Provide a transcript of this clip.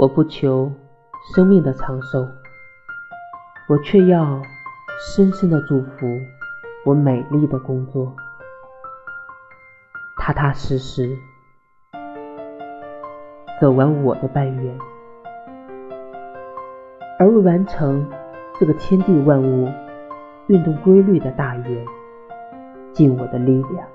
我不求生命的长寿，我却要深深的祝福我美丽的工作，踏踏实实走完我的半圆，而未完成这个天地万物运动规律的大圆，尽我的力量。